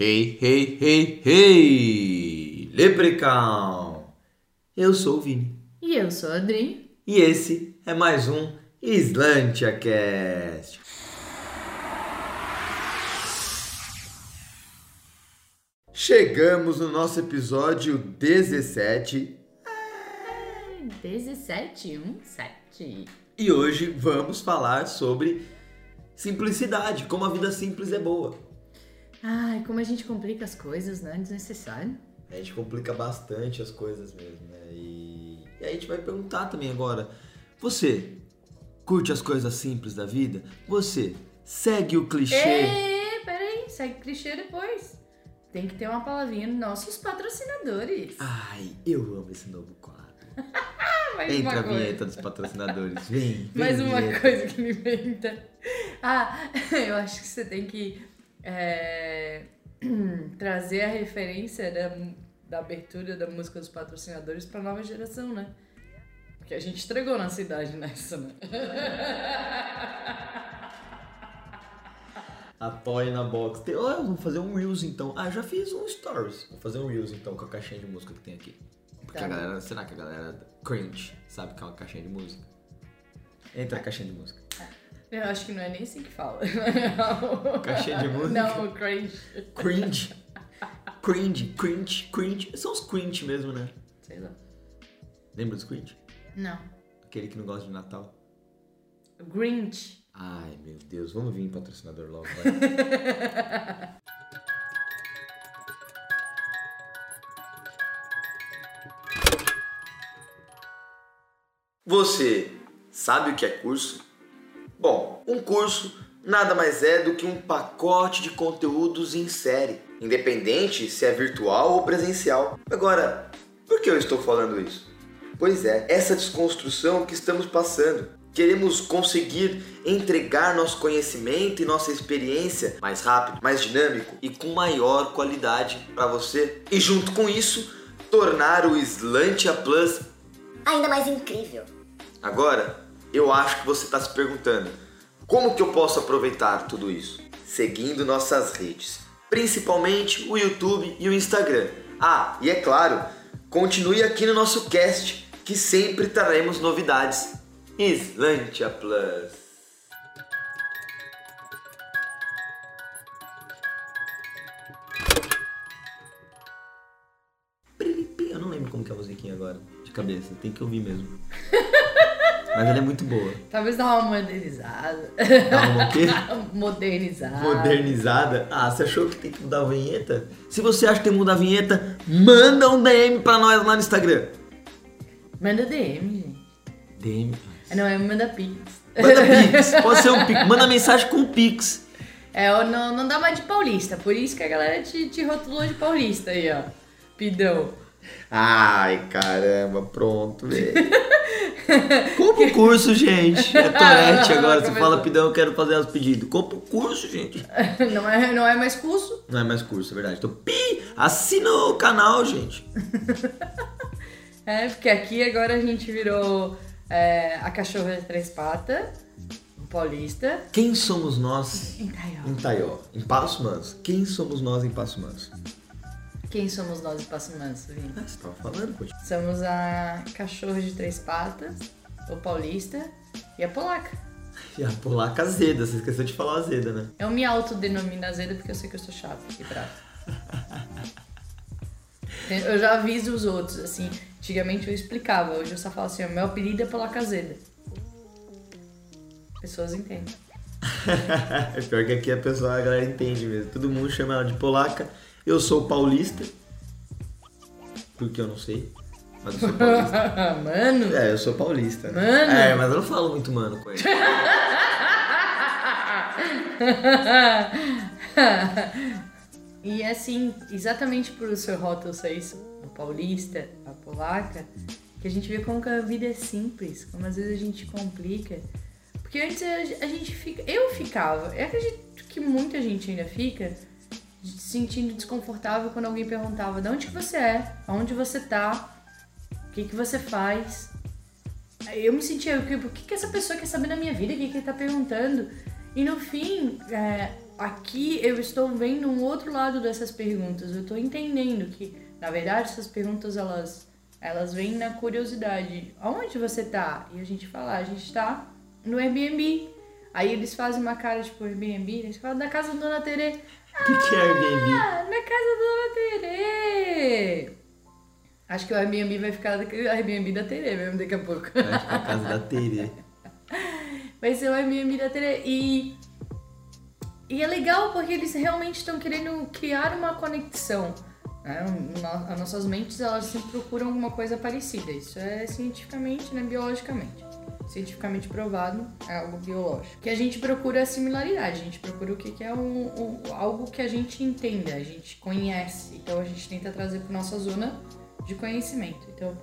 Hey, hey, hey, hey! Leprechaun! Eu sou o Vini. E eu sou a Adri. E esse é mais um SlantiaCast. Chegamos no nosso episódio 17 17, 1, 7. e hoje vamos falar sobre simplicidade, como a vida simples é boa. Ai, como a gente complica as coisas, né? Desnecessário. A gente complica bastante as coisas mesmo, né? E, e aí a gente vai perguntar também agora: você curte as coisas simples da vida? Você segue o clichê? Ê, peraí, segue clichê depois. Tem que ter uma palavrinha nossos patrocinadores. Ai, eu amo esse novo quadro. Mais Entra a vinheta dos patrocinadores. Vem, vem. Mais uma vinheta. coisa que me inventa. Ah, eu acho que você tem que é, trazer a referência da, da abertura da música dos patrocinadores pra nova geração, né? Porque a gente entregou nossa idade nessa, né? Apoie na box. Tem, oh, vamos fazer um Reels então. Ah, já fiz um Stories. Vou fazer um Reels então com a caixinha de música que tem aqui. Porque Tá. a galera, será que a galera cringe sabe que é uma caixinha de música? Entra a caixinha de música. Eu acho que não é nem assim que fala. Caixinha de música? Não, cringe. Cringe. Cringe, cringe, cringe. São os cringe mesmo, né? Sei lá. Lembra dos cringe? Não. Aquele que não gosta de Natal. Grinch. Ai, meu Deus. Vamos vir patrocinador logo, vai. Você sabe o que é curso? Bom, um curso nada mais é do que um pacote de conteúdos em série, independente se é virtual ou presencial. Agora, por que eu estou falando isso? Pois é, essa desconstrução que estamos passando. Queremos conseguir entregar nosso conhecimento e nossa experiência mais rápido, mais dinâmico e com maior qualidade para você. E junto com isso, tornar o Slantia Plus ainda mais incrível. Agora, eu acho que você está se perguntando: como que eu posso aproveitar tudo isso? Seguindo nossas redes, principalmente o YouTube e o Instagram. Ah, e é claro, continue aqui no nosso cast, que sempre traremos novidades. Slantia Plus. Eu não lembro como que é a musiquinha agora, de cabeça, tem que ouvir mesmo. Mas ela é muito boa. Talvez dar uma modernizada. Dá uma o quê? modernizada. Modernizada. Ah, você achou que tem que mudar a vinheta? Se você acha que tem que mudar a vinheta, manda um DM pra nós lá no Instagram. Manda DM, gente. DM. Ah, Não, é manda pix. Manda pix. Pode ser um pix. Manda mensagem com pix. É, não, não dá mais de paulista. Por isso que a galera te, te rotulou de paulista aí, ó. Pidão. Ai, caramba, pronto, velho. Compra o curso, gente. É Torete agora. Você fala, pidão, eu quero fazer os pedidos. Compra o curso, gente. Não é, não é mais curso? Não é mais curso, é verdade. Então, pi, assina o canal, gente. É, porque aqui agora a gente virou é, a cachorra de três patas, o paulista. Quem somos nós Em Taió. em Taió? Em Passo Manso. Quem somos nós em Passo Manso? Quem somos nós, Passo Manso, Vini? Ah, você tava falando, poxa. Somos a cachorra de três patas, o paulista e a polaca. E a polaca azeda, você esqueceu de falar azeda, né? Eu me autodenomino azeda porque eu sei que eu sou chata e brava. Eu já aviso os outros, assim. Antigamente eu explicava, hoje eu só falo assim: o meu apelido é polaca azeda. Pessoas entendem. é pior que aqui a pessoa, a galera entende mesmo. Todo mundo chama ela de polaca. Eu sou paulista. Porque eu não sei. Mas eu sou paulista. Mano! é, eu sou paulista. Né? Mano. É, mas eu não falo muito mano com ele. e assim, exatamente por o seu rótulo ser isso, o paulista, a polaca, que a gente vê como que a vida é simples, como às vezes a gente complica. Porque antes a, a gente fica. Eu ficava, eu acredito que muita gente ainda fica sentindo desconfortável quando alguém perguntava de onde que você é, aonde você tá, o que que você faz. Eu me sentia, o que, que essa pessoa quer saber da minha vida, o que que ele tá perguntando? E no fim, é, aqui eu estou vendo um outro lado dessas perguntas. Eu estou entendendo que, na verdade, essas perguntas elas elas vêm na curiosidade. Aonde você tá? E a gente fala, a gente tá no Airbnb. Aí eles fazem uma cara tipo Airbnb, eles falam na casa da Dona Terê. O que, que é Airbnb? Ah, na casa da Terê. Acho que o Airbnb vai ficar o Airbnb da Terê mesmo daqui a pouco. Vai ficar a casa da Terê. Vai ser o Airbnb da Terê. E, e é legal porque eles realmente estão querendo criar uma conexão. Né? As nossas mentes elas sempre procuram alguma coisa parecida. Isso é cientificamente, né? biologicamente. Cientificamente provado, é algo biológico. Que a gente procura a similaridade, a gente procura o que que é um, um- algo que a gente entenda, a gente conhece. Então a gente tenta trazer para nossa zona de conhecimento. Então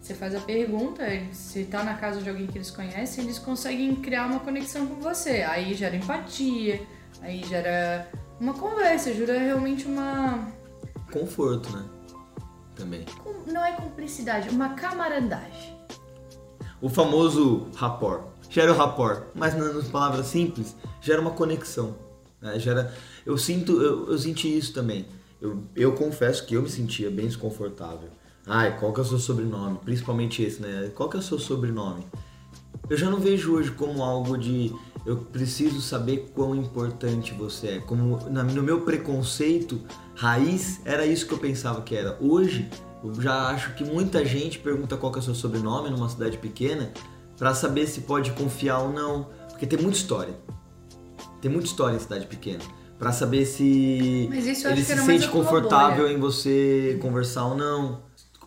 você faz a pergunta, se tá na casa de alguém que eles conhecem, eles conseguem criar uma conexão com você. Aí gera empatia, aí gera uma conversa, gera realmente uma. Conforto, né? Também. Não é cumplicidade, uma camaradagem. O famoso rapport. Gera o rapport, mas na- nas palavras simples, gera uma conexão. né? Gera, eu sinto, eu, eu senti isso também. Eu, eu confesso que eu me sentia bem desconfortável. Ai, qual que é o seu sobrenome? Principalmente esse, né? Qual que é o seu sobrenome? Eu já não vejo hoje como algo de eu preciso saber quão importante você é. Como no meu preconceito raiz era isso que eu pensava que era. Hoje eu já acho que muita gente pergunta qual que é o seu sobrenome numa cidade pequena pra saber se pode confiar ou não, porque tem muita história. Tem muita história em cidade pequena. Pra saber se Mas isso eu ele se sente confortável bolha. em você conversar ou não.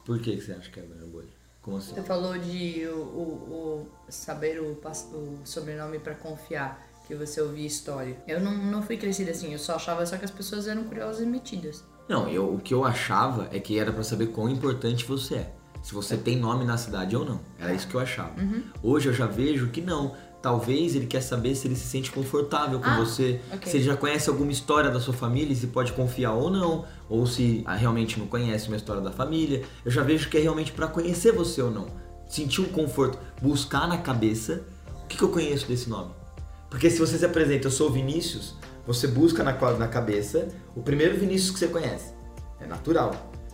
Por que você acha que é bolha? Como assim? Você falou de o, o- o saber o, o sobrenome pra confiar, que você ouvia história. Eu não, não fui crescida assim, eu só achava só que as pessoas eram curiosas e metidas. Não, eu, o que eu achava é que era pra saber quão importante você é. Se você tem nome na cidade ou não. Era isso que eu achava. Hoje eu já vejo que não. Talvez ele quer saber se ele se sente confortável com Ah, você, ok. se ele já conhece alguma história da sua família e se pode confiar ou não, ou se ah, realmente não conhece uma história da família. Eu já vejo que é realmente pra conhecer você ou não. Sentir um conforto, buscar na cabeça o que, que eu conheço desse nome. Porque se você se apresenta, eu sou o Vinícius, você busca na, na cabeça o primeiro Vinícius que você conhece. É natural.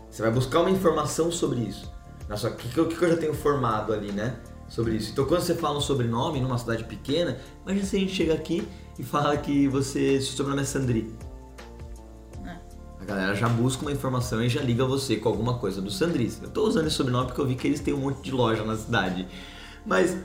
Você vai buscar uma informação sobre isso. Na sua, o que, que, que eu já tenho formado ali, né? Sobre isso. Então, quando você fala um sobrenome numa cidade pequena, imagina se a gente chega aqui e fala que você, seu sobrenome é Sandri. É. A galera já busca uma informação e já liga você com alguma coisa do Sandris. Eu tô usando esse sobrenome porque eu vi que eles têm um monte de loja na cidade. Mas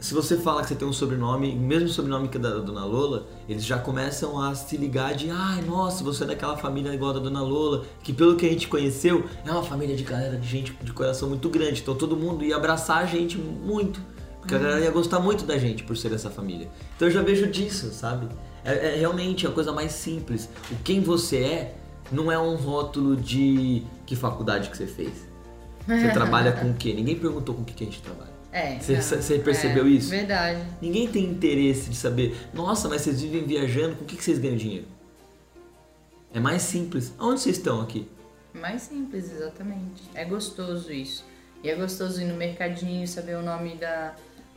se você fala que você tem um sobrenome, mesmo sobrenome que é da Dona Lola, eles já começam a se ligar de ai, nossa, você é daquela família igual a da Dona Lola, que pelo que a gente conheceu, é uma família de galera de gente de coração muito grande. Então todo mundo ia abraçar a gente muito. Porque a galera ia gostar muito da gente por ser dessa família. Então eu já vejo disso, sabe? É, é realmente a coisa mais simples. O quem você é não é um rótulo de que faculdade que você fez. Você trabalha com o quê? Ninguém perguntou com o que que a gente trabalha. É. Você- percebeu é, isso? Verdade. Ninguém tem interesse de saber, nossa, mas vocês vivem viajando, com o que, que vocês ganham dinheiro? É mais simples. Aonde vocês estão aqui? Mais simples, exatamente. É gostoso isso. E é gostoso ir no mercadinho, saber o nome da,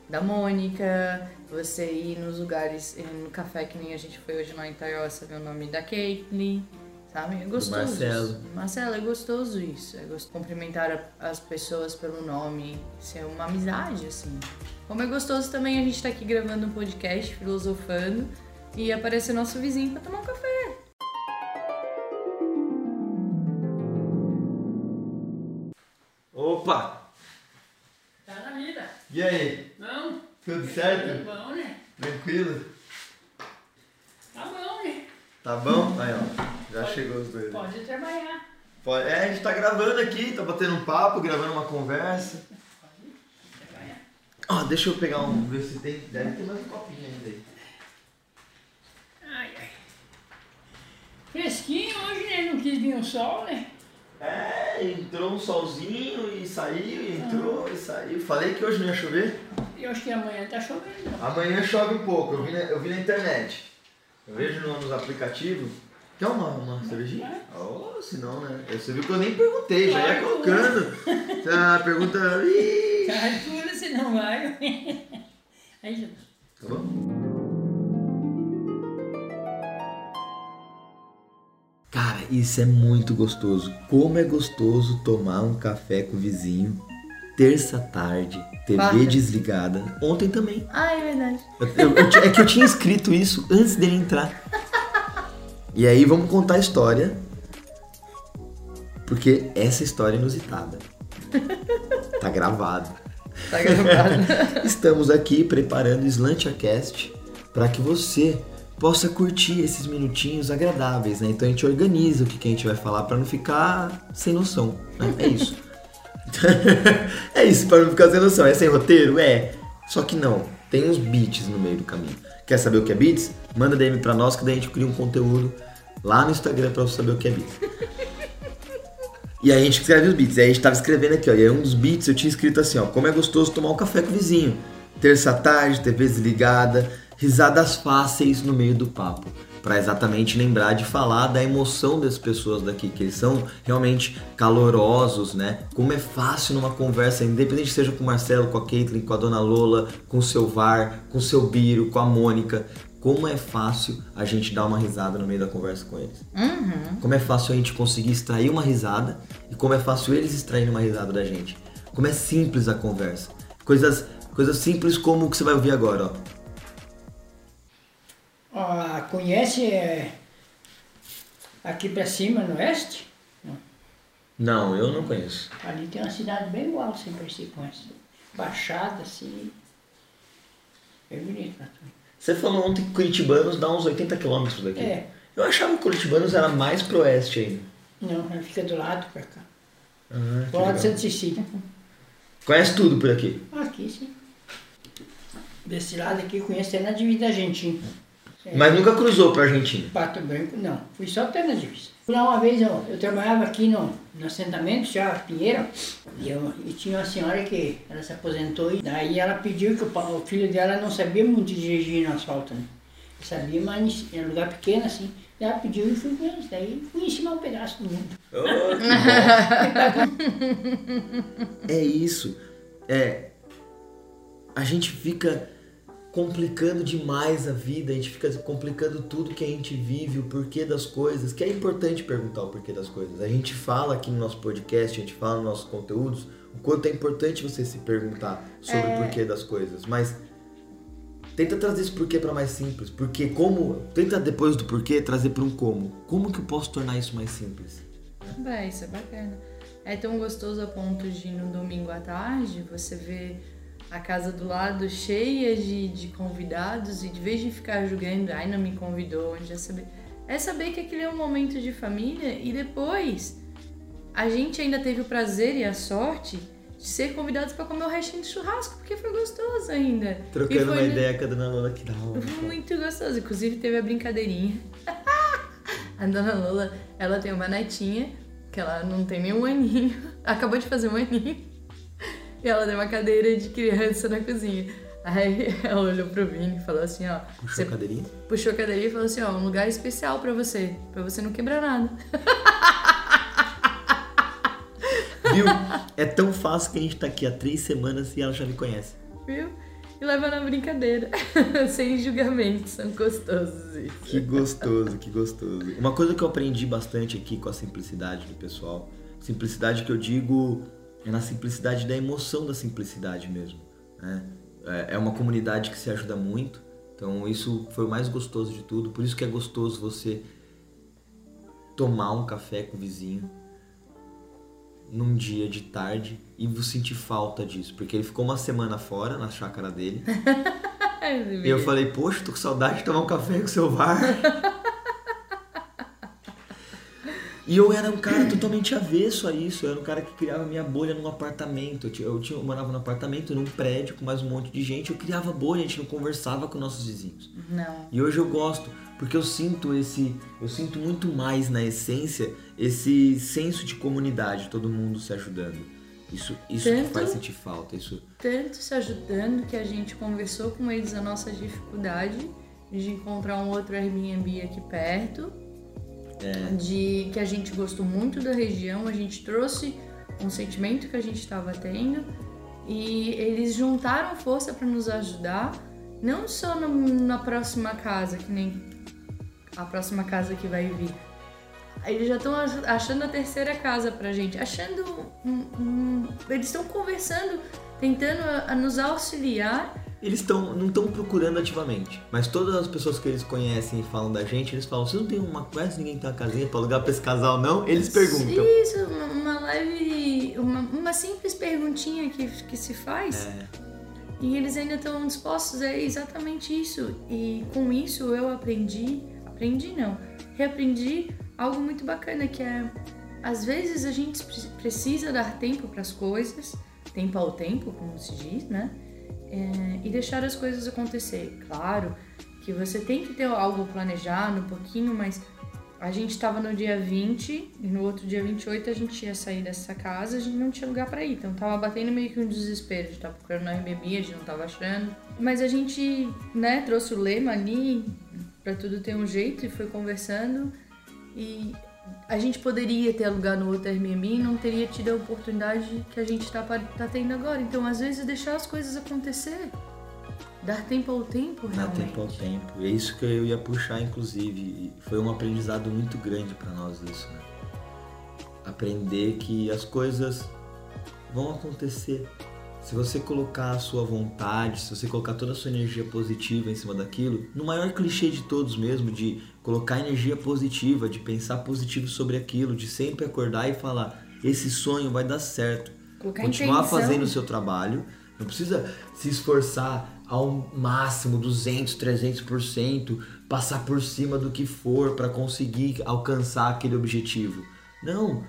da Mônica, você ir nos lugares, ir no café que nem a gente foi hoje lá em Taió, saber o nome da Caitlyn, sabe? É gostoso. Marcelo. isso. Marcelo, é gostoso isso. É gostoso cumprimentar as pessoas pelo nome. Isso é uma amizade, assim. Como é gostoso também a gente estar aqui gravando um podcast, filosofando, e aparecer nosso vizinho pra tomar um café. Opa! Tá na vida. E aí? Não, Tudo tá certo? bom, né? Tranquilo? Tá bom, né? Tá bom? Aí, ó. Já chegou os dois. Pode trabalhar. Pode- É, a gente tá gravando aqui, tá batendo um papo, gravando uma conversa. Pode trabalhar. Ó, deixa eu pegar um. ver se tem. Deve ter mais um copinho ainda aí. Ai, ai. Fresquinho hoje, né? Não quis vir o sol, né? É, entrou um solzinho e saiu, entrou e saiu. Falei que hoje não ia chover. Eu acho que amanhã tá chovendo. Amanhã chove um pouco, eu vi na, eu vi na internet. Eu vejo no- nos aplicativos. Quer uma, uma cervejinha? Oh, se não, né? Você viu que eu nem perguntei, já ia colocando. Ah, pergunta. Ih, Cartura, você não vai. Aí já Tá bom? Cara, isso é muito gostoso. Como é gostoso tomar um café com o vizinho, terça tarde, TV Quarta. desligada. Ontem também. Ah, é verdade. Eu- eu- é que eu tinha escrito isso antes dele entrar. E aí vamos contar a história. Porque essa história é inusitada. Tá gravado. Tá gravado. Estamos aqui preparando o SlantiaCast para que você possa curtir esses minutinhos agradáveis, né? Então a gente organiza o que, que a gente vai falar para não ficar sem noção, né? É isso. é isso, para não ficar sem noção. É sem roteiro? É. Só que não, tem uns beats no meio do caminho. Quer saber o que é beats? Manda DM pra nós que daí a gente cria um conteúdo lá no Instagram pra você saber o que é beats. E aí a gente escreve os beats. E aí a gente tava escrevendo aqui, ó. E aí um dos beats eu tinha escrito assim, ó. Como é gostoso tomar um café com o vizinho. Terça tarde, TV desligada, risadas fáceis no meio do papo. Pra exatamente lembrar de falar da emoção das pessoas daqui, que eles são realmente calorosos, né? Como é fácil numa conversa, independente seja com o Marcelo, com a Caitlyn, com a Dona Lola, com o seu VAR, com o seu Biro, com a Mônica. Como é fácil a gente dar uma risada no meio da conversa com eles. Como é fácil a gente conseguir extrair uma risada e como é fácil eles extraírem uma risada da gente. Como é simples a conversa. Coisas, coisas simples como o que você vai ouvir agora, ó. Conhece é, aqui pra cima, no oeste? Não, eu não conheço. Ali tem uma cidade bem igual, assim, parecida com essa. Baixada, assim. Bem bonito tu. Você falou ontem que Curitibanos dá uns 80 quilômetros daqui. É. Eu achava que Curitibanos era mais pro oeste ainda. Não, ela fica do lado pra cá. Ah, Do lado de Santa Cecília. Conhece tudo por aqui. Aqui sim. Desse lado aqui conheço até na divisa Argentina. Mas nunca cruzou pra Argentina. Pato Branco, não. Fui só até na. Fui lá uma vez, eu, eu trabalhava aqui no, no assentamento, já Pinheiro, e, eu, e tinha uma senhora que ela se aposentou, e daí ela pediu que o, o filho dela não sabia muito dirigir no asfalto, né? Sabia, mas em lugar pequeno assim. Ela pediu e fui com eles. Daí fui ensinar um pedaço do mundo. É isso. É. A gente fica complicando demais a vida, a gente fica complicando tudo que a gente vive, o porquê das coisas, que é importante perguntar o porquê das coisas. A gente fala aqui no nosso podcast, a gente fala nos nossos conteúdos, o quanto é importante você se perguntar sobre o porquê das coisas, mas tenta trazer esse porquê para mais simples, porque como, tenta depois do porquê trazer para um como. Como que eu posso tornar isso mais simples? Bem, isso é bacana. É tão gostoso a ponto de no domingo à tarde você ver a casa do lado cheia de, de convidados e de vez de ficar julgando, ai não me convidou, onde é saber. É saber que aquele é um momento de família e depois a gente ainda teve o prazer e a sorte de ser convidados para comer o restinho de churrasco, porque foi gostoso ainda. Trocando uma no- ideia com a dona Lola que da hora. foi muito gostoso. Inclusive teve a brincadeirinha. a dona Lola, ela tem uma netinha, que ela não tem nem um aninho. Acabou de fazer um aninho. E ela tem uma cadeira de criança na cozinha. Aí ela olhou pro Vini e falou assim, ó. Puxou a cadeirinha? puxou a cadeirinha e falou assim, ó, um lugar especial pra você. Pra você não quebrar nada. Viu? É tão fácil que a gente tá aqui há três semanas e ela já me conhece. Viu? E leva na brincadeira. Sem julgamento. São gostosos isso. Que gostoso, que gostoso. Uma coisa que eu aprendi bastante aqui com a simplicidade do pessoal, simplicidade que eu digo é na simplicidade da emoção da simplicidade mesmo. né? É- É uma comunidade que se ajuda muito, então isso foi o mais gostoso de tudo. Por isso que é gostoso você tomar um café com o vizinho num dia de tarde e você sentir falta disso, porque ele ficou uma semana fora na chácara dele. E eu falei, poxa, tô com saudade de tomar um café com o seu VAR. e eu era um cara totalmente avesso a isso. Eu era um cara que criava minha bolha num apartamento. Eu, tinha, eu, tinha- eu morava num apartamento, num prédio com mais um monte de gente. Eu criava bolha, a gente não conversava com nossos vizinhos. Não. E hoje eu gosto, porque eu sinto esse. Eu sinto muito mais na essência esse senso de comunidade, todo mundo se ajudando. Isso, isso que Tanto- faz sentir falta. Isso tanto se ajudando que a gente conversou com eles a nossa dificuldade de encontrar um outro Airbnb aqui perto. De que a gente gostou muito da região, a gente trouxe um sentimento que a gente estava tendo e eles juntaram força para nos ajudar, não só no- na próxima casa, que nem a próxima casa que vai vir. eles já estão achando a terceira casa pra gente, achando um, um- eles estão conversando, tentando nos auxiliar. Eles tão, não estão procurando ativamente, mas todas as pessoas que eles conhecem e falam da gente, eles falam: vocês não tem uma. Conhece ninguém que tem uma casinha pra alugar pra esse casal, não? Eles perguntam. Isso, uma, uma leve, uma, uma simples perguntinha que, que se faz. É, E eles ainda estão dispostos a exatamente isso. E com isso eu aprendi, aprendi não, reaprendi algo muito bacana que é às vezes a gente pre- precisa dar tempo para as coisas, tempo ao tempo, como se diz, né? É, e deixar as coisas acontecer. Claro que você tem que ter algo planejado um pouquinho, mas a gente estava no dia 20 e no outro dia 28 a gente ia sair dessa casa, a gente não tinha lugar para ir. Então tava batendo meio que um desespero de estar procurando no Airbnb, a gente não tava achando. Mas a gente, né, trouxe o lema ali para tudo ter um jeito e foi conversando e a gente poderia ter alugado no outro Airbnb e não teria tido a oportunidade que a gente tá, pa- tá tendo agora. Então, às vezes, deixar as coisas acontecer. Dar tempo ao tempo, realmente. tempo ao tempo. E é isso que eu ia puxar, inclusive. E foi um aprendizado muito grande pra nós isso, né? Aprender que as coisas vão acontecer. Se você colocar a sua vontade, se você colocar toda a sua energia positiva em cima daquilo, no maior clichê de todos mesmo, de colocar energia positiva, de pensar positivo sobre aquilo, de sempre acordar e falar: esse sonho vai dar certo. Colocar Continuar intenção. fazendo o seu trabalho, não precisa se esforçar ao máximo, 200, 300%, passar por cima do que for para conseguir alcançar aquele objetivo. Não,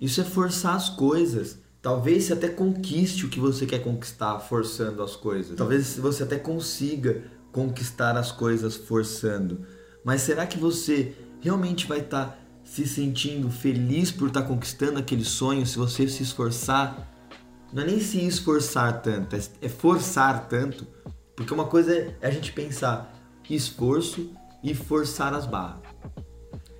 isso é forçar as coisas. Talvez você até conquiste o que você quer conquistar forçando as coisas. Talvez você até consiga conquistar as coisas forçando. Mas será que você realmente vai estar se sentindo feliz por estar conquistando aquele sonho se você se esforçar? Não é nem se esforçar tanto, é- é forçar tanto. Porque uma coisa é a gente pensar esforço e forçar as barras.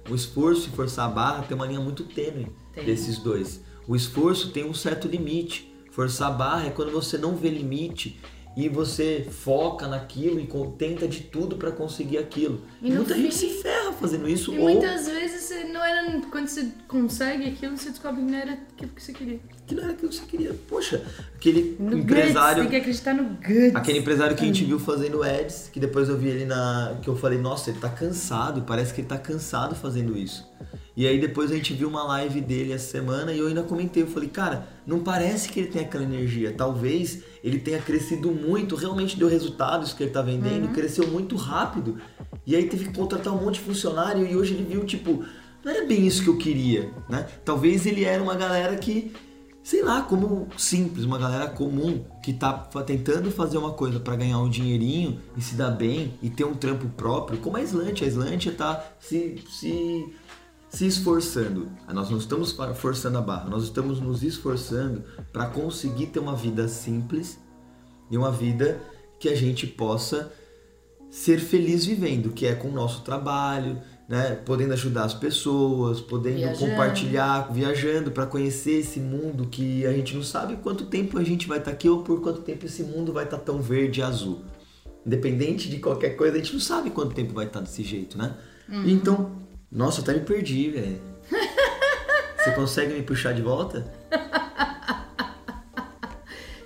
O esforço e forçar a barra tem uma linha muito tênue desses dois. O esforço tem um certo limite. Forçar a barra é quando você não vê limite e você foca naquilo e tenta de tudo para conseguir aquilo. E muita fim- gente se ferra fazendo isso E ou muitas vezes não era. Quando você consegue aquilo, você descobre que não era aquilo que você queria. que não era aquilo que você queria. Poxa, aquele No empresário Guts, tem que acreditar no Guts. Aquele empresário que a Hum. gente viu fazendo ads, que depois eu vi ele na. que eu falei, nossa, ele tá cansado, parece que ele tá cansado fazendo isso. E aí depois a gente viu uma live dele essa semana e eu ainda comentei, eu falei, cara, não parece que ele tem aquela energia. Talvez ele tenha crescido muito, realmente deu resultados que ele tá vendendo, Uhum. cresceu muito rápido. E aí teve que contratar um monte de funcionário e hoje ele viu, tipo, não era bem isso que eu queria, né? Talvez ele era uma galera que sei lá, como simples, uma galera comum que tá tentando fazer uma coisa pra ganhar um dinheirinho e se dar bem e ter um trampo próprio, como a Slant. A Slant tá se, se, se esforçando. Nós não estamos forçando a barra, nós estamos nos esforçando para conseguir ter uma vida simples e uma vida que a gente possa ser feliz vivendo, que é com o nosso trabalho, né? Podendo ajudar as pessoas, podendo Viajando. compartilhar, viajando para conhecer esse mundo que a gente não sabe quanto tempo a gente vai estar aqui ou por quanto tempo esse mundo vai estar tão verde e azul. Independente de qualquer coisa, a gente não sabe quanto tempo vai estar desse jeito, né? Então, nossa, até me perdi, velho. Você consegue me puxar de volta?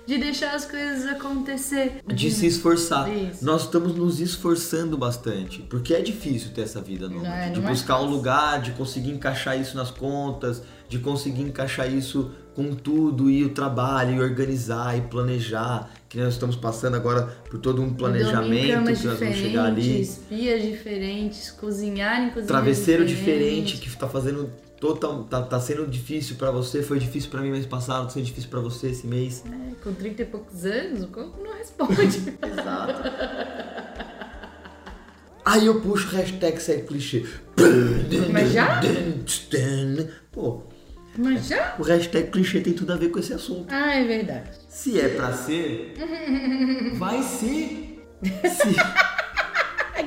De deixar as coisas acontecer. De se esforçar. Isso. Nós estamos nos esforçando bastante, porque é difícil ter essa vida nômade, é, de é buscar um lugar, de conseguir encaixar isso nas contas, de conseguir encaixar isso com tudo e o trabalho e organizar e planejar, que nós estamos passando agora por todo um planejamento que nós vamos chegar ali, diferentes, pias diferentes, cozinhar em cozinhas travesseiro diferente que tá fazendo total tá, tá sendo difícil pra você, foi difícil pra mim mês passado, sendo difícil pra você esse mês. É, com 30 e poucos anos, o corpo não responde. Exato. Aí eu puxo hashtag sai clichê. Mas já? Pô, Mas já? o hashtag clichê tem tudo a ver com esse assunto. Ah, é verdade. Se é pra ser, vai ser. Se,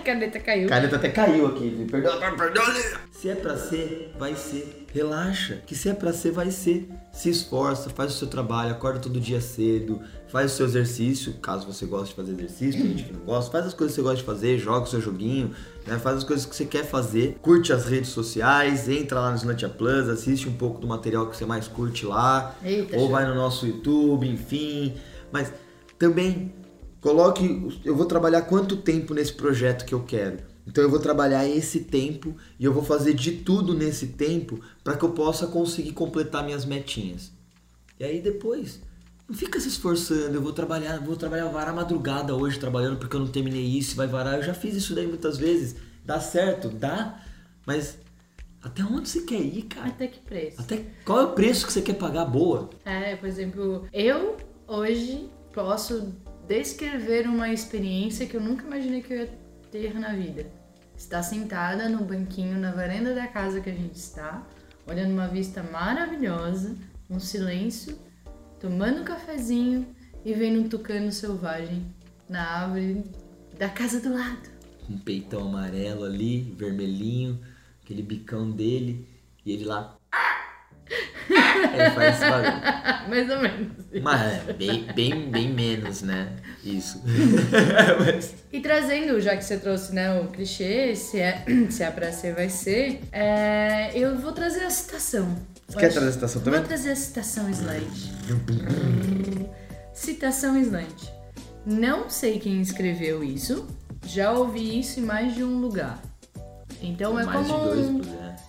caneta caiu. A caneta até caiu aqui. Perdoa, me perdoa. Se é pra ser, vai ser. Relaxa. Que se é pra ser, vai ser. Se esforça, faz o seu trabalho, acorda todo dia cedo, faz o seu exercício, caso você goste de fazer exercício, tem gente que não gosta, faz as coisas que você gosta de fazer, joga o seu joguinho, né? Faz as coisas que você quer fazer, curte as redes sociais, entra lá no Slantia Plus, assiste um pouco do material que você mais curte lá, Eita, ou vai no nosso YouTube, enfim. Mas também coloque. Eu vou trabalhar quanto tempo nesse projeto que eu quero. Então eu vou trabalhar esse tempo e eu vou fazer de tudo nesse tempo para que eu possa conseguir completar minhas metinhas. E aí depois, não fica se esforçando, eu vou trabalhar, vou trabalhar varar madrugada hoje trabalhando porque eu não terminei isso, vai varar. Eu já fiz isso daí muitas vezes. Dá certo, dá, mas até onde você quer ir, cara? Até que preço? Até qual é o preço que você quer pagar boa? É, por exemplo, eu hoje posso descrever uma experiência que eu nunca imaginei que eu ia ter na vida. Estar sentada no banquinho na varanda da casa que a gente está, olhando uma vista maravilhosa, um silêncio, tomando um cafezinho e vendo um tucano selvagem na árvore da casa do lado. um peitão amarelo ali, vermelhinho, aquele bicão dele, e ele lá. Ele faz esse barulho. Mais ou menos. Mas é bem, bem, bem menos, né? Isso. Mas- E trazendo, já que você trouxe né, o clichê, se é, se é pra ser, vai ser, é, eu vou trazer a citação. Você Eu quer acho- trazer a citação também? Vou trazer a citação slide. citação slide. Não sei quem escreveu isso, já ouvi isso em mais de um lugar. Então é Mais de como dois, um,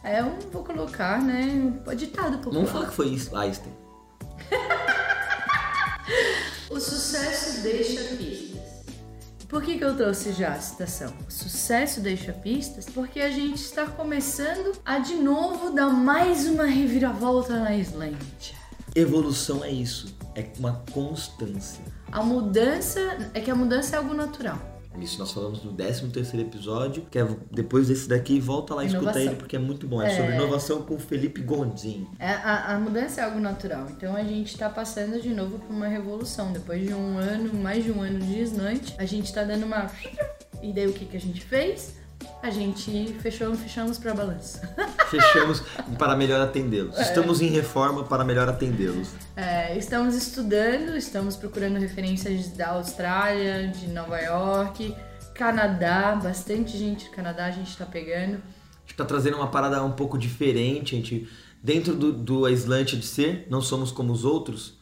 é. um, vou colocar, né, um ditado popular. Vamos falar que foi isso, Einstein. O sucesso deixa pistas. Por que, que eu trouxe já a citação? O sucesso deixa pistas porque a gente está começando a de novo dar mais uma reviravolta na Islândia. Evolução é isso. É uma constância. A mudança é que a mudança é algo natural. Isso nós falamos no 13 terceiro episódio, que é depois desse daqui, volta lá e escuta ele, porque é muito bom. É, sobre inovação com o Felipe Gondim. É, a, a mudança é algo natural. Então a gente está passando de novo por uma revolução. Depois de um ano, mais de um ano de Islândia, a gente está dando uma. E daí o que, que a gente fez? A gente fechou, fechamos para balanço. Fechamos para melhor atendê-los. Estamos em reforma para melhor atendê-los. É, estamos estudando, estamos procurando referências da Austrália, de Nova York, Canadá, bastante gente do Canadá a gente tá pegando. A gente tá trazendo uma parada um pouco diferente. A gente, dentro do, do Islândia de ser, não somos como os outros,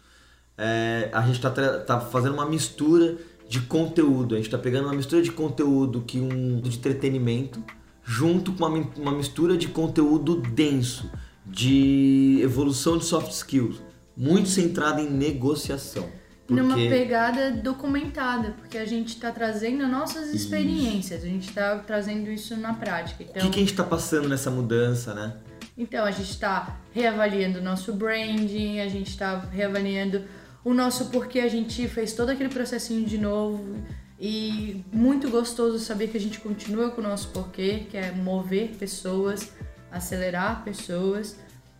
é, a gente tá, tra- tá fazendo uma mistura de conteúdo. A gente tá pegando uma mistura de conteúdo que um de entretenimento junto com uma, uma mistura de conteúdo denso, de evolução de soft skills, muito centrada em negociação. Numa Porque- pegada documentada, porque a gente tá trazendo nossas experiências, a gente tá trazendo isso na prática. O Então, que, que a gente tá passando nessa mudança, né? Então, a gente está reavaliando o nosso branding, a gente está reavaliando o nosso porquê a gente fez todo aquele processinho de novo. E muito gostoso saber que a gente continua com o nosso porquê, que é mover pessoas, acelerar pessoas.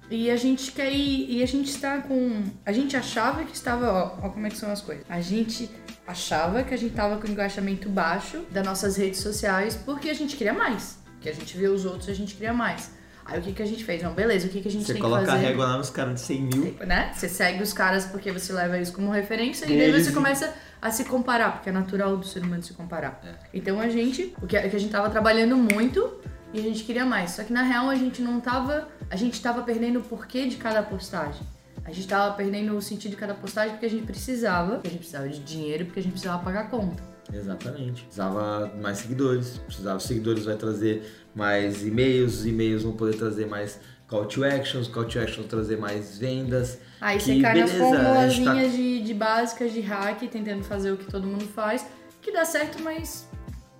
E a gente quer ir, e a gente está com. A gente achava que estava. Ó, ó como é que são as coisas. A gente achava que a gente estava com engajamento baixo das nossas redes sociais porque a gente queria mais. Que a gente vê os outros, a gente queria mais. Aí o que, que a gente fez? Não, beleza, o que, que a gente Você tem que coloca a fazer? régua lá nos caras de 100 mil. né? Você segue os caras porque você leva eles como referência e, E daí você começa a se comparar, porque é natural do ser humano se comparar. Então a gente, o que, o que a gente tava trabalhando muito e a gente queria mais. Só que na real a gente não tava, a gente tava perdendo o porquê de cada postagem. A gente tava perdendo o sentido de cada postagem porque a gente precisava, porque a gente precisava de dinheiro, porque a gente precisava pagar a conta. Exatamente. Precisava mais seguidores. Precisava seguidores vai trazer mais e-mails, os e-mails vão poder trazer mais call to actions, call to actions trazer mais vendas. Aí Que você cai nas beleza, a gente tá- formulazinhas de, de básicas de hack, tentando fazer o que todo mundo faz, que dá certo, mas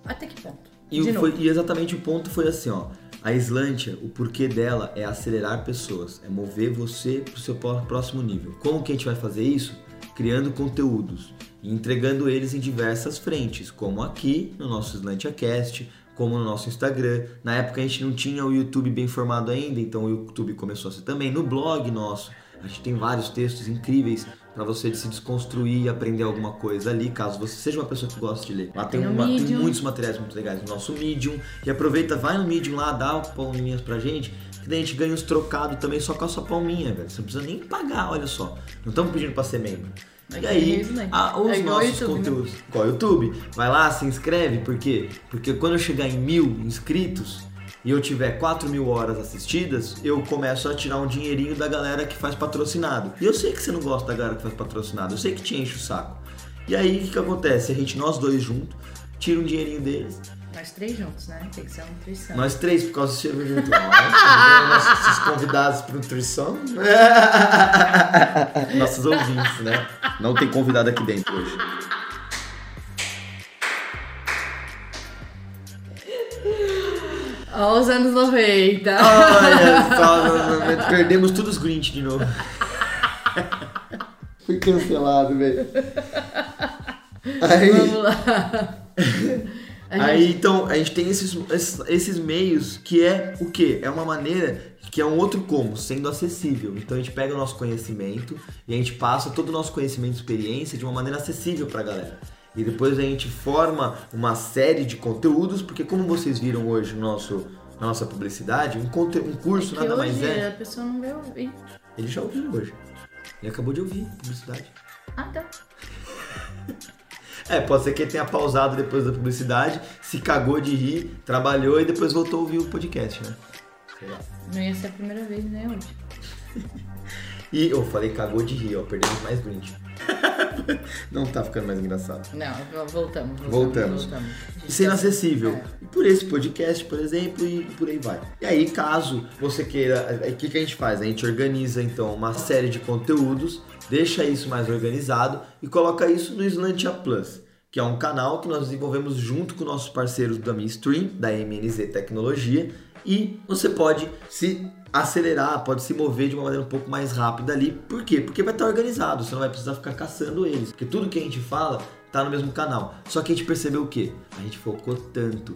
até que ponto? E, de o- novo. foi- e exatamente o ponto foi assim, ó. A Islândia, o porquê dela é acelerar pessoas, é mover você pro seu pró- próximo nível. Como que a gente vai fazer isso? Criando conteúdos entregando eles em diversas frentes, como aqui no nosso IslandiaCast, como no nosso Instagram. Na época a gente não tinha o YouTube bem formado ainda, então o YouTube começou a ser também no blog nosso. A gente tem vários textos incríveis para você se desconstruir e aprender alguma coisa ali, caso você seja uma pessoa que gosta de ler. Lá tem, uma- tem muitos materiais muito legais no nosso Medium. E aproveita, vai no Medium lá, dá palminhas pra gente, que daí a gente ganha uns trocados também só com a sua palminha, velho. Você não precisa nem pagar, olha só. Não estamos pedindo pra ser membro. É E aí, mesmo, né? a- os É nossos YouTube, né? conteúdos. Qual YouTube? Vai lá, se inscreve, por quê? Porque quando eu chegar em mil inscritos e eu tiver 4 mil horas assistidas, eu começo a tirar um dinheirinho da galera que faz patrocinado. E eu sei que você não gosta da galera que faz patrocinado, eu sei que te enche o saco. E aí, o que, que acontece? A gente, nós dois juntos, tira um dinheirinho deles, Nós três juntos, né? Tem que ser uma nutrição. nós três, por causa do cheiro junto. Nossos convidados para nutrição. Nossos ouvintes, né? Não tem convidado aqui dentro hoje. Ó, os anos 90. Olha só, perdemos todos os Grinch de novo. Fui cancelado, velho. Aí, Vamos lá. A aí, então, a gente tem esses, esses, esses meios que é o quê? É uma maneira que é um outro como, sendo acessível. Então a gente pega o nosso conhecimento e a gente passa todo o nosso conhecimento e experiência de uma maneira acessível pra galera. E depois a gente forma uma série de conteúdos, porque como vocês viram hoje no nosso, na nossa publicidade, um, conte, um curso que nada mais hoje é. a pessoa não vai ouvir. Ele já ouviu hoje. Ele acabou de ouvir publicidade. Ah, tá. É, pode ser que ele tenha pausado depois da publicidade, se cagou de rir, trabalhou e depois voltou a ouvir o podcast, né? Sei lá. Não ia ser a primeira vez, né, hoje? E eu falei cagou de rir, ó, perdemos mais Grinch. Não tá ficando mais engraçado. Não, voltamos. Voltamos. Voltamos. voltamos. E sendo acessível. É. Por esse podcast, por exemplo, e por aí vai. E aí, caso você queira. O que, que a gente faz? A gente organiza então uma série de conteúdos, deixa isso mais organizado e coloca isso no Slantia Plus, que é um canal que nós desenvolvemos junto com nossos parceiros da Stream, da MNZ Tecnologia. E você pode se acelerar, pode se mover de uma maneira um pouco mais rápida ali. Por quê? Porque vai estar organizado, você não vai precisar ficar caçando eles. Porque tudo que a gente fala tá no mesmo canal. Só que a gente percebeu o quê? A gente focou tanto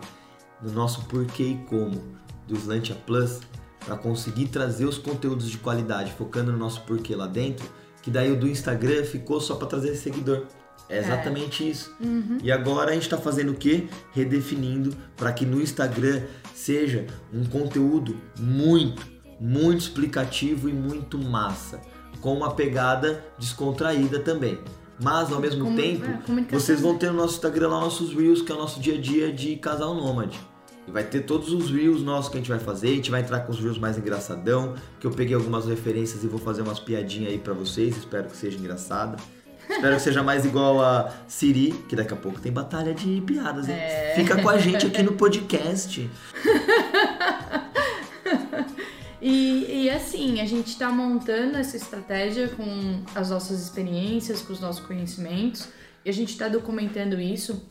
no nosso porquê e como do Slantia Plus para conseguir trazer os conteúdos de qualidade, focando no nosso porquê lá dentro, que daí o do Instagram ficou só para trazer seguidor. É exatamente isso. E agora a gente está fazendo o quê? Redefinindo para que no Instagram seja um conteúdo muito, muito explicativo e muito massa, com uma pegada descontraída também. Mas ao mesmo tempo, é, vocês vão ter no nosso Instagram lá nossos Reels, que é o nosso dia a dia de casal nômade. E vai ter todos os Reels nossos que a gente vai fazer, a gente vai entrar com os Reels mais engraçadão, que eu peguei algumas referências e vou fazer umas piadinhas aí pra vocês, espero que seja engraçada. Espero que seja mais igual a Siri, que daqui a pouco tem batalha de piadas, hein? É. Fica com a gente aqui no podcast. E, e assim, a gente tá montando essa estratégia com as nossas experiências, com os nossos conhecimentos, e a gente tá documentando isso.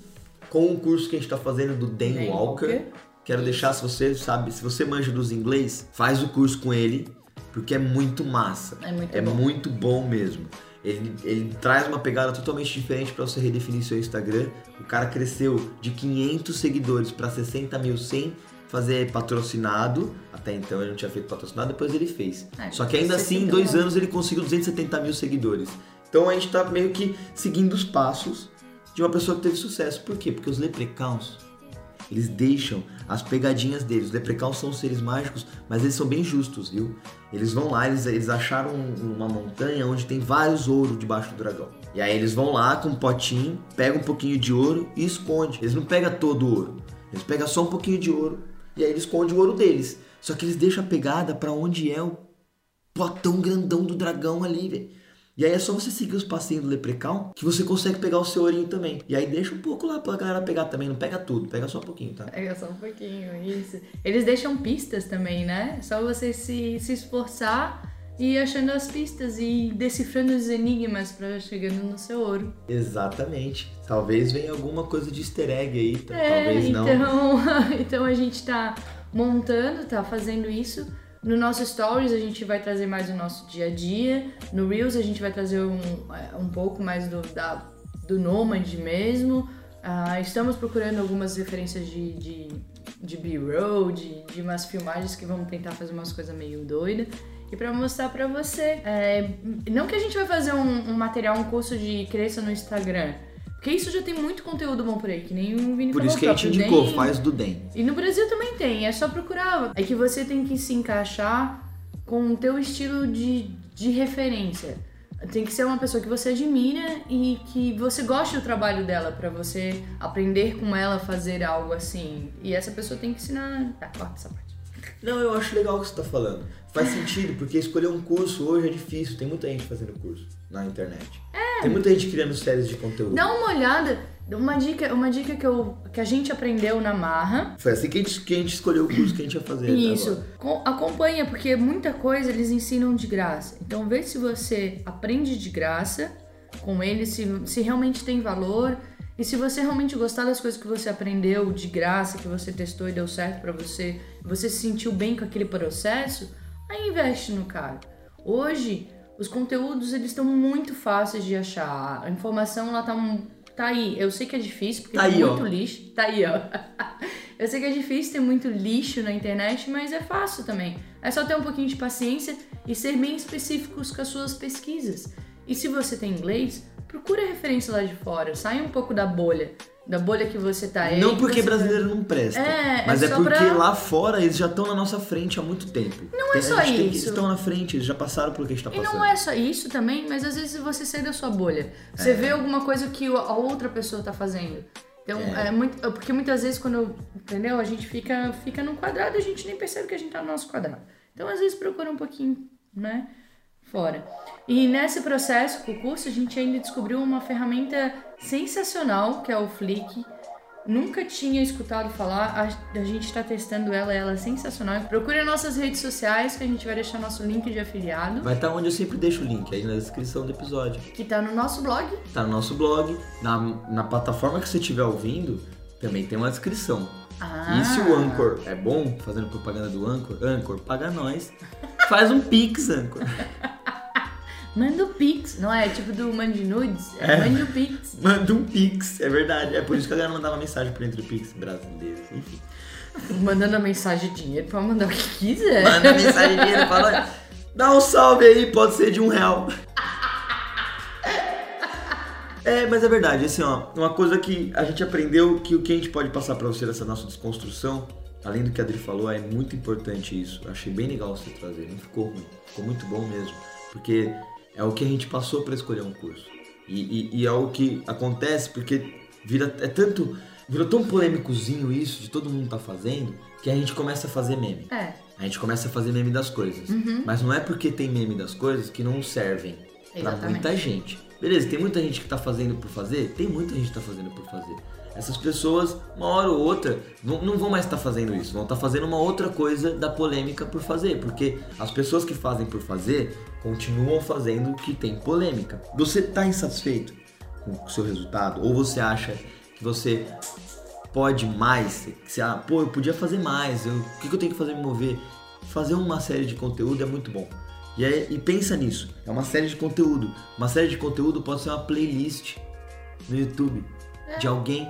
Com o curso que a gente tá fazendo do Dan, Dan Walker. Walker. Quero deixar, se você sabe, se você manja dos inglês, faz o curso com ele, porque é muito massa. É muito é bom. muito bom mesmo. Ele, ele traz uma pegada totalmente diferente para você redefinir seu Instagram. O cara cresceu de 500 seguidores para 60 mil sem fazer patrocinado. Até então ele não tinha feito patrocinado, depois ele fez. É, Só que ainda assim, em 60 dois anos ele conseguiu 270 mil seguidores. Então a gente tá meio que seguindo os passos de uma pessoa que teve sucesso. Por quê? Porque os leprechauns, eles deixam as pegadinhas deles. Os leprechauns são seres mágicos, mas eles são bem justos, viu? Eles vão lá, eles, eles acharam um- uma montanha onde tem vários ouro debaixo do dragão. E aí eles vão lá com um potinho, pegam um pouquinho de ouro e esconde. Eles não pegam todo o ouro. Eles pegam só um pouquinho de ouro e aí eles escondem o ouro deles. Só que eles deixam a pegada pra onde é o potão grandão do dragão ali, velho. E aí é só você seguir os passinhos do Leprechaun que você consegue pegar o seu ourinho também. E aí deixa um pouco lá pra galera pegar também. Não pega tudo, pega só um pouquinho, tá? Pega só um pouquinho, isso. Eles deixam pistas também, né? Só você se, se esforçar e achando as pistas e decifrando os enigmas pra chegando no seu ouro. Exatamente. Talvez venha alguma coisa de easter egg aí, tá? É, talvez não. então, então a gente tá montando, tá fazendo isso. No nosso Stories a gente vai trazer mais o nosso dia a dia. No Reels a gente vai trazer um, é, um pouco mais do, da, do Nomad mesmo. Ah, estamos procurando algumas referências de, de, de B-roll, de, de umas filmagens que vamos tentar fazer umas coisas meio doidas. E para mostrar para você. É, não que a gente vai fazer um, um, material, um curso de cresça no Instagram. Porque isso já tem muito conteúdo bom por aí, que nem o Vini Por isso que a gente indicou, DEM. faz do DEM. E no Brasil também tem, é só procurar. É que você tem que se encaixar com o teu estilo de, de referência. Tem que ser uma pessoa que você admira e que você goste do trabalho dela pra você aprender com ela a fazer algo assim. E essa pessoa tem que ensinar. Ah, corta essa parte. Não, eu acho legal o que você tá falando. Faz sentido, porque escolher um curso hoje é difícil. Tem muita gente fazendo curso na internet. Tem muita gente criando séries de conteúdo. Dá uma olhada, uma dica, uma dica que, eu, que a gente aprendeu na Marra. Foi assim que a, gente, que a gente escolheu o curso que a gente ia fazer. Isso. Com- acompanha, porque muita coisa eles ensinam de graça. Então vê se você aprende de graça com eles, se, se realmente tem valor. E se você realmente gostar das coisas que você aprendeu de graça, que você testou e deu certo pra você, você se sentiu bem com aquele processo, aí investe no cara. Hoje, os conteúdos eles estão muito fáceis de achar. A informação ela tá, tá aí. Eu sei que é difícil, porque Tá tem aí, ó. muito lixo. Tá aí, ó. Eu sei que é difícil ter muito lixo na internet, mas é fácil também. É só ter um pouquinho de paciência e ser bem específicos com as suas pesquisas. E se você tem inglês, procura referência lá de fora. Sai um pouco da bolha. Da bolha que você tá aí. Não que porque tá- brasileiro não presta. É, mas é é, só porque pra- lá fora eles já estão na nossa frente há muito tempo. Não é Tem- só tem que- isso. Eles estão na frente, eles já passaram pelo que a gente tá E passando. não é só isso também, mas às vezes você sai da sua bolha. Você vê alguma coisa que a outra pessoa tá fazendo. Então, é, muito. Porque muitas vezes quando, entendeu? A gente fica, fica num quadrado e a gente nem percebe que a gente tá no nosso quadrado. Então, às vezes, procura um pouquinho, né? Fora. E nesse processo, com o curso, a gente ainda descobriu uma ferramenta sensacional, que é o Flick. Nunca tinha escutado falar, a, a gente está testando ela, ela é sensacional. Procure nossas redes sociais, que a gente vai deixar nosso link de afiliado, Vai estar onde eu sempre deixo o link, aí na descrição do episódio. que tá no nosso blog. Tá no nosso blog, na, na plataforma que você estiver ouvindo, também tem uma descrição. Ah. E se o Anchor é bom, fazendo propaganda do Anchor, Anchor, paga nós. Faz um Pix, Anchor. Manda o Pix, não é tipo do Mande Nudes? É, É. Mande o Pix. Manda um Pix, é verdade. É por isso que a galera mandava mensagem por entre o Pix brasileiro. Enfim. Mandando a mensagem de dinheiro, pode mandar o que quiser. Manda mensagem de dinheiro, fala. Dá um salve aí, pode ser de um real. É, mas é verdade, assim, ó, uma coisa que a gente aprendeu que o que a gente pode passar pra você dessa nossa desconstrução, além do que a Adri falou, é muito importante isso. Eu achei bem legal você trazer, não ficou ruim, ficou muito bom mesmo, porque é o que a gente passou pra escolher um curso. E, e- e é o que acontece porque vira é tanto virou tão polêmicozinho isso de todo mundo tá fazendo que a gente começa a fazer meme. É, A gente começa a fazer meme das coisas. Mas não é porque tem meme das coisas que não servem pra Exatamente. muita gente. Beleza, tem muita gente que tá fazendo por fazer? Tem muita gente que tá fazendo por fazer. Essas pessoas, uma hora ou outra, não, não vão mais estar fazendo isso. Vão estar fazendo uma outra coisa da polêmica por fazer. Porque as pessoas que fazem por fazer continuam fazendo o que tem polêmica. Você tá insatisfeito com o seu resultado? Ou você acha que você pode mais, que você, ah, pô, eu podia fazer mais, eu, o que, que eu tenho que fazer me mover? Fazer uma série de conteúdo é muito bom. E, aí- e pensa nisso, é uma série de conteúdo. Uma série de conteúdo pode ser uma playlist no YouTube de alguém,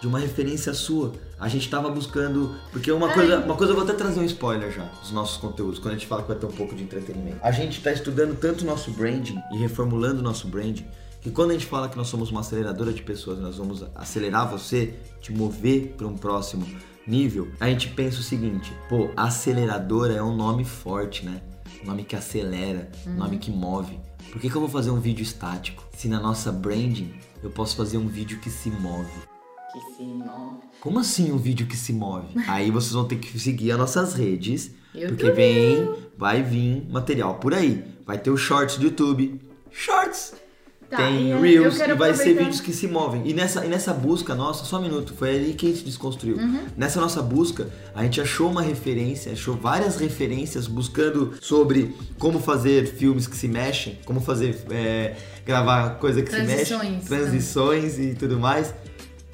de uma referência sua. A gente tava buscando, porque uma coisa, uma coisa eu vou até trazer um spoiler já dos nossos conteúdos, quando a gente fala que vai ter um pouco de entretenimento. A gente tá estudando tanto o nosso branding e reformulando o nosso branding, que quando a gente fala que nós somos uma aceleradora de pessoas, nós vamos acelerar você, te mover para um próximo nível, a gente pensa o seguinte, pô, aceleradora é um nome forte, né? Um nome que acelera, um nome que move. Por que, que eu vou fazer um vídeo estático? Se na nossa branding eu posso fazer um vídeo que se move. Que se move. Como assim um vídeo que se move? Aí vocês vão ter que seguir as nossas redes, YouTube. porque vem, vai vir material por aí. Vai ter os shorts do YouTube. Shorts! Tá, tem e Reels e vai ser vídeos que se movem. E nessa, e nessa busca nossa, só um minuto, foi ali que a gente desconstruiu. Uhum. Nessa nossa busca, a gente achou uma referência, achou várias referências buscando sobre como fazer filmes que se mexem, como fazer, é, gravar coisa que se mexe, Transições. transições e tudo mais.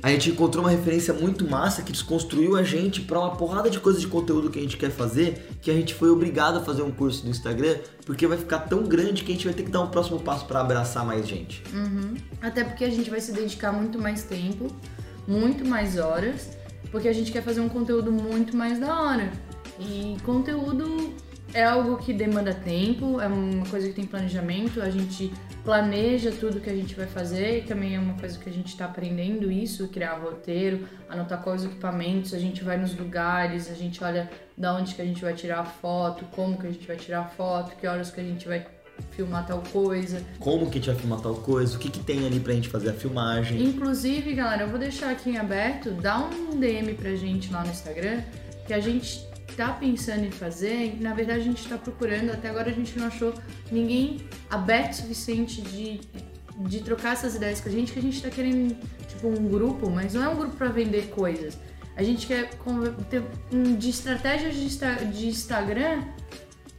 A gente encontrou uma referência muito massa que desconstruiu a gente pra uma porrada de coisas de conteúdo que a gente quer fazer, que a gente foi obrigado a fazer um curso no Instagram, porque vai ficar tão grande que a gente vai ter que dar um próximo passo pra abraçar mais gente. Até porque a gente vai se dedicar muito mais tempo, muito mais horas, porque a gente quer fazer um conteúdo muito mais da hora. E conteúdo é algo que demanda tempo, é uma coisa que tem planejamento, a gente planeja tudo que a gente vai fazer e também é uma coisa que a gente está aprendendo isso, criar roteiro, anotar quais os equipamentos, a gente vai nos lugares, a gente olha da onde que a gente vai tirar a foto, como que a gente vai tirar a foto, que horas que a gente vai filmar tal coisa. Como que a gente vai filmar tal coisa, o que, que tem ali pra gente fazer a filmagem. Inclusive, galera, eu vou deixar aqui em aberto, dá um DM pra gente lá no Instagram, que a gente tá pensando em fazer, na verdade a gente tá procurando, até agora a gente não achou ninguém aberto o suficiente de, de trocar essas ideias com a gente, que a gente tá querendo, tipo, um grupo, mas não é um grupo pra vender coisas. A gente quer ter um de estratégias de, de Instagram,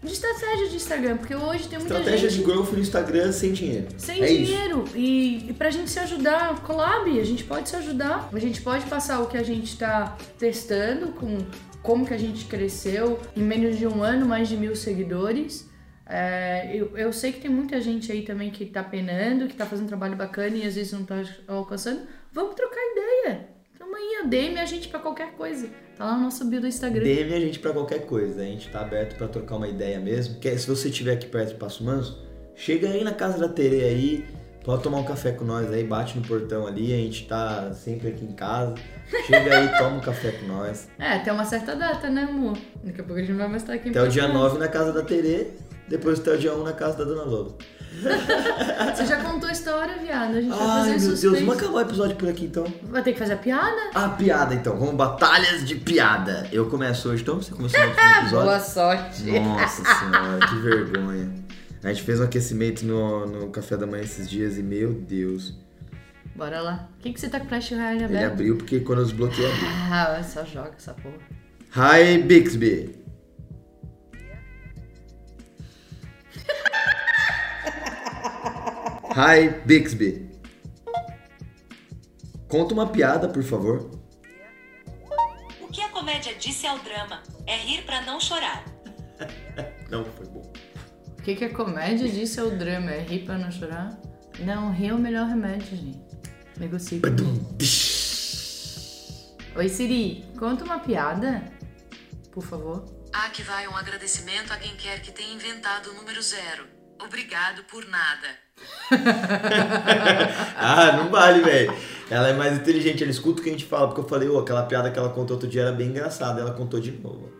de estratégia de Instagram, porque hoje tem muita Estratégia gente de growth no Instagram sem dinheiro. sem é isso. dinheiro. E, e pra gente se ajudar, collab, a gente pode se ajudar. A gente pode passar o que a gente tá testando, com como que a gente cresceu em menos de um ano, mais de mil seguidores. É, eu, eu sei que tem muita gente aí também que tá penando, que tá fazendo trabalho bacana e às vezes não tá alcançando. Vamos trocar ideia. Aí, ó, DM a gente pra qualquer coisa. Tá lá no nosso bio do Instagram. DM a gente pra qualquer coisa. A gente tá aberto pra trocar uma ideia mesmo. Que se você estiver aqui perto de Passo Manso, chega aí na casa da Tere aí, pode tomar um café com nós aí, bate no portão ali, a gente tá sempre aqui em casa. Chega aí, toma um café com nós. É, até uma certa data, né, amor? Daqui a pouco a gente não vai mais estar aqui em Até o dia Passo Manso. 9 na casa da Tere, depois até o dia 1 na casa da Dona Lola. Você já contou a história, viado. A gente vai Ai fazer meu Deus, vamos acabar o episódio por aqui então. Vai ter que fazer a piada? A piada então, vamos batalhas de piada. Eu começo hoje, então você começou no último episódio. Boa sorte. Nossa senhora, que vergonha. A gente fez um aquecimento no, no café da manhã esses dias e, meu Deus, Bora lá. O que, que você tá com o Flash Royale ele aberto? abriu porque quando eu desbloqueei abriu. Ah, só joga essa porra. Hi, Bixby. Hi, Bixby. Conta uma piada, por favor. O que a comédia disse ao drama é rir pra não chorar. Não, foi bom. O que, que a comédia disse ao drama? É rir pra não chorar? Não, rir é o melhor remédio, gente. Negocie comigo. Oi, Siri. Conta uma piada, por favor. Aqui vai um agradecimento a quem quer que tenha inventado o número zero. Obrigado por nada. Ah, não vale, velho. Ela é mais inteligente, ela escuta o que a gente fala, porque eu falei, ô, aquela piada que ela contou outro dia era bem engraçada, ela contou de novo.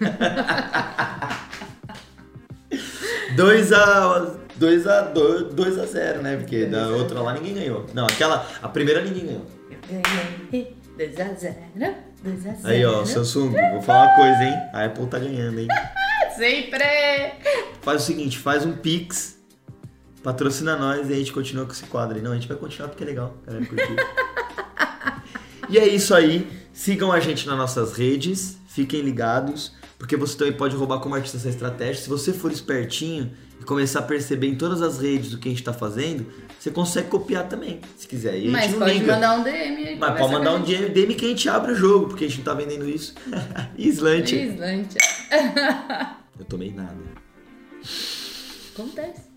2 a 2 a 2 a 0, né? Porque da outra lá ninguém ganhou. Não, aquela a primeira ninguém ganhou. Eu ganhei 2 a 0, 2 a 0. Aí, ó, Samsung, vou falar uma coisa, hein? A Apple tá ganhando, hein? Sempre! Faz o seguinte, faz um Pix, patrocina nós e a gente continua com esse quadro aí. Não, a gente vai continuar porque é legal, galera curtiu. e é isso aí. Sigam a gente nas nossas redes, fiquem ligados, porque você também pode roubar como artista essa estratégia. Se você for espertinho e começar a perceber em todas as redes o que a gente tá fazendo, você consegue copiar também, se quiser. E Mas pode liga. mandar um DM aí. Mas pode mandar um gente. DM que a gente abre o jogo, porque a gente não tá vendendo isso. Islante. Islândia. Eu tomei nada. Acontece.